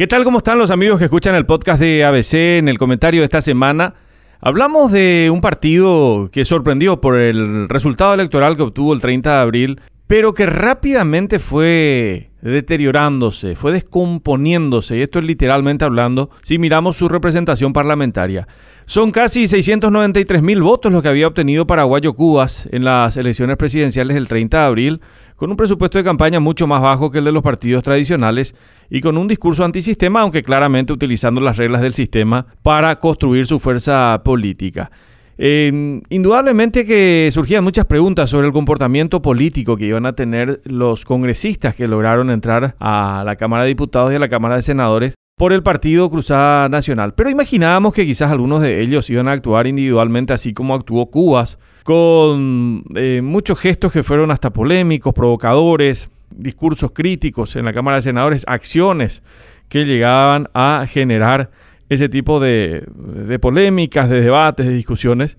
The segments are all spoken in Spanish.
¿Qué tal? ¿Cómo están los amigos que escuchan el podcast de ABC en el comentario de esta semana? Hablamos de un partido que sorprendió por el resultado electoral que obtuvo el 30 de abril, pero que rápidamente fue deteriorándose, fue descomponiéndose, y esto es literalmente hablando, si miramos su representación parlamentaria. Son casi 693 mil votos los que había obtenido Paraguayo Cubas en las elecciones presidenciales del 30 de abril, con un presupuesto de campaña mucho más bajo que el de los partidos tradicionales y con un discurso antisistema, aunque claramente utilizando las reglas del sistema para construir su fuerza política. indudablemente que surgían muchas preguntas sobre el comportamiento político que iban a tener los congresistas que lograron entrar a la Cámara de Diputados y a la Cámara de Senadores por el Partido Cruzada Nacional. Pero imaginábamos que quizás algunos de ellos iban a actuar individualmente así como actuó Cubas con eh, muchos gestos que fueron hasta polémicos, provocadores, discursos críticos en la Cámara de Senadores, acciones que llegaban a generar ese tipo de, de polémicas, de debates, de discusiones,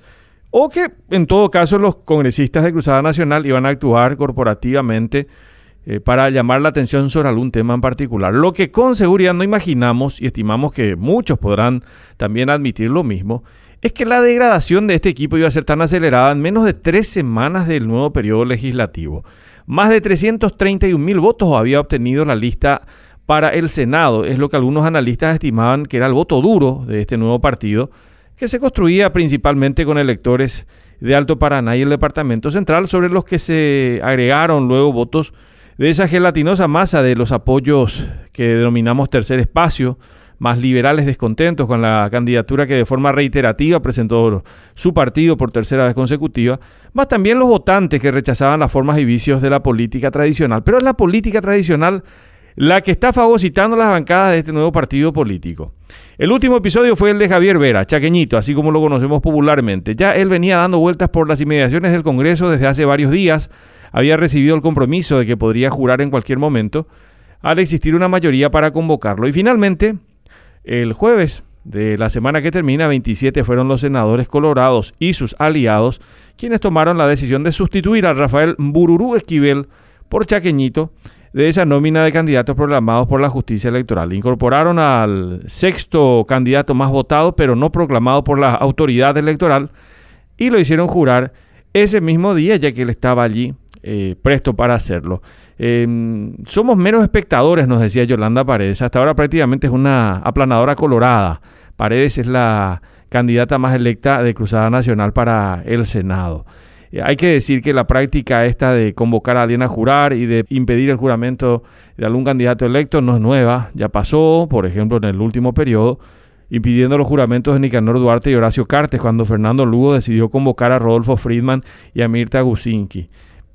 o que en todo caso los congresistas de Cruzada Nacional iban a actuar corporativamente eh, para llamar la atención sobre algún tema en particular. Lo que con seguridad no imaginamos y estimamos que muchos podrán también admitir lo mismo, es que la degradación de este equipo iba a ser tan acelerada en menos de tres semanas del nuevo periodo legislativo. Más de 331 mil votos había obtenido la lista para el Senado, es lo que algunos analistas estimaban que era el voto duro de este nuevo partido, que se construía principalmente con electores de Alto Paraná y el Departamento Central, sobre los que se agregaron luego votos de esa gelatinosa masa de los apoyos que denominamos tercer espacio, más liberales descontentos con la candidatura que de forma reiterativa presentó su partido por tercera vez consecutiva, más también los votantes que rechazaban las formas y vicios de la política tradicional. Pero es la política tradicional la que está fagocitando las bancadas de este nuevo partido político. El último episodio fue el de Javier Vera, chaqueñito, así como lo conocemos popularmente. Ya él venía dando vueltas por las inmediaciones del Congreso desde hace varios días, había recibido el compromiso de que podría jurar en cualquier momento, al existir una mayoría para convocarlo. Y finalmente, el jueves de la semana que termina, 27 fueron los senadores colorados y sus aliados quienes tomaron la decisión de sustituir a Rafael Bururú Esquivel por Chaqueñito de esa nómina de candidatos proclamados por la justicia electoral. Incorporaron al sexto candidato más votado, pero no proclamado por la autoridad electoral, y lo hicieron jurar ese mismo día, ya que él estaba allí eh, presto para hacerlo. Em, somos menos espectadores, nos decía Yolanda Paredes. Hasta ahora prácticamente es una aplanadora colorada. Paredes es la candidata más electa de Cruzada Nacional para el Senado. Eh, hay que decir que la práctica esta de convocar a alguien a jurar y de impedir el juramento de algún candidato electo no es nueva. Ya pasó, por ejemplo, en el último periodo, impidiendo los juramentos de Nicanor Duarte y Horacio Cartes cuando Fernando Lugo decidió convocar a Rodolfo Friedman y a Mirta Gusinki.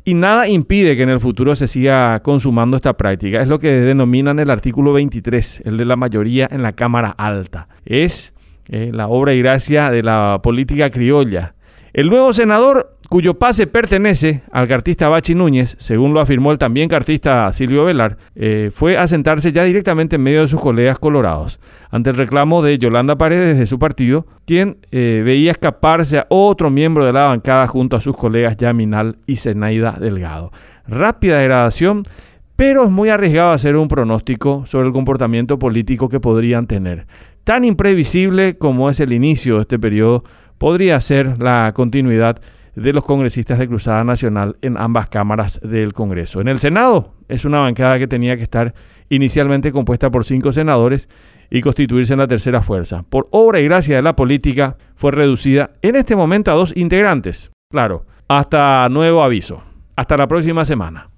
Y nada impide que en el futuro se siga consumando esta práctica. Es lo que denominan el artículo 23, el de la mayoría en la Cámara Alta. Es eh, la obra y gracia de la política criolla. El nuevo senador cuyo pase pertenece al cartista Bachi Núñez, según lo afirmó el también cartista Silvio Velar, eh, fue a sentarse ya directamente en medio de sus colegas colorados, ante el reclamo de Yolanda Paredes de su partido, quien eh, veía escaparse a otro miembro de la bancada junto a sus colegas Yaminal y Zenaida Delgado. Rápida degradación, pero es muy arriesgado hacer un pronóstico sobre el comportamiento político que podrían tener. Tan imprevisible como es el inicio de este periodo, podría ser la continuidad de los congresistas de Cruzada Nacional en ambas cámaras del Congreso. En el Senado es una bancada que tenía que estar inicialmente compuesta por cinco senadores y constituirse en la tercera fuerza. Por obra y gracia de la política fue reducida en este momento a dos integrantes. Claro, hasta nuevo aviso. Hasta la próxima semana.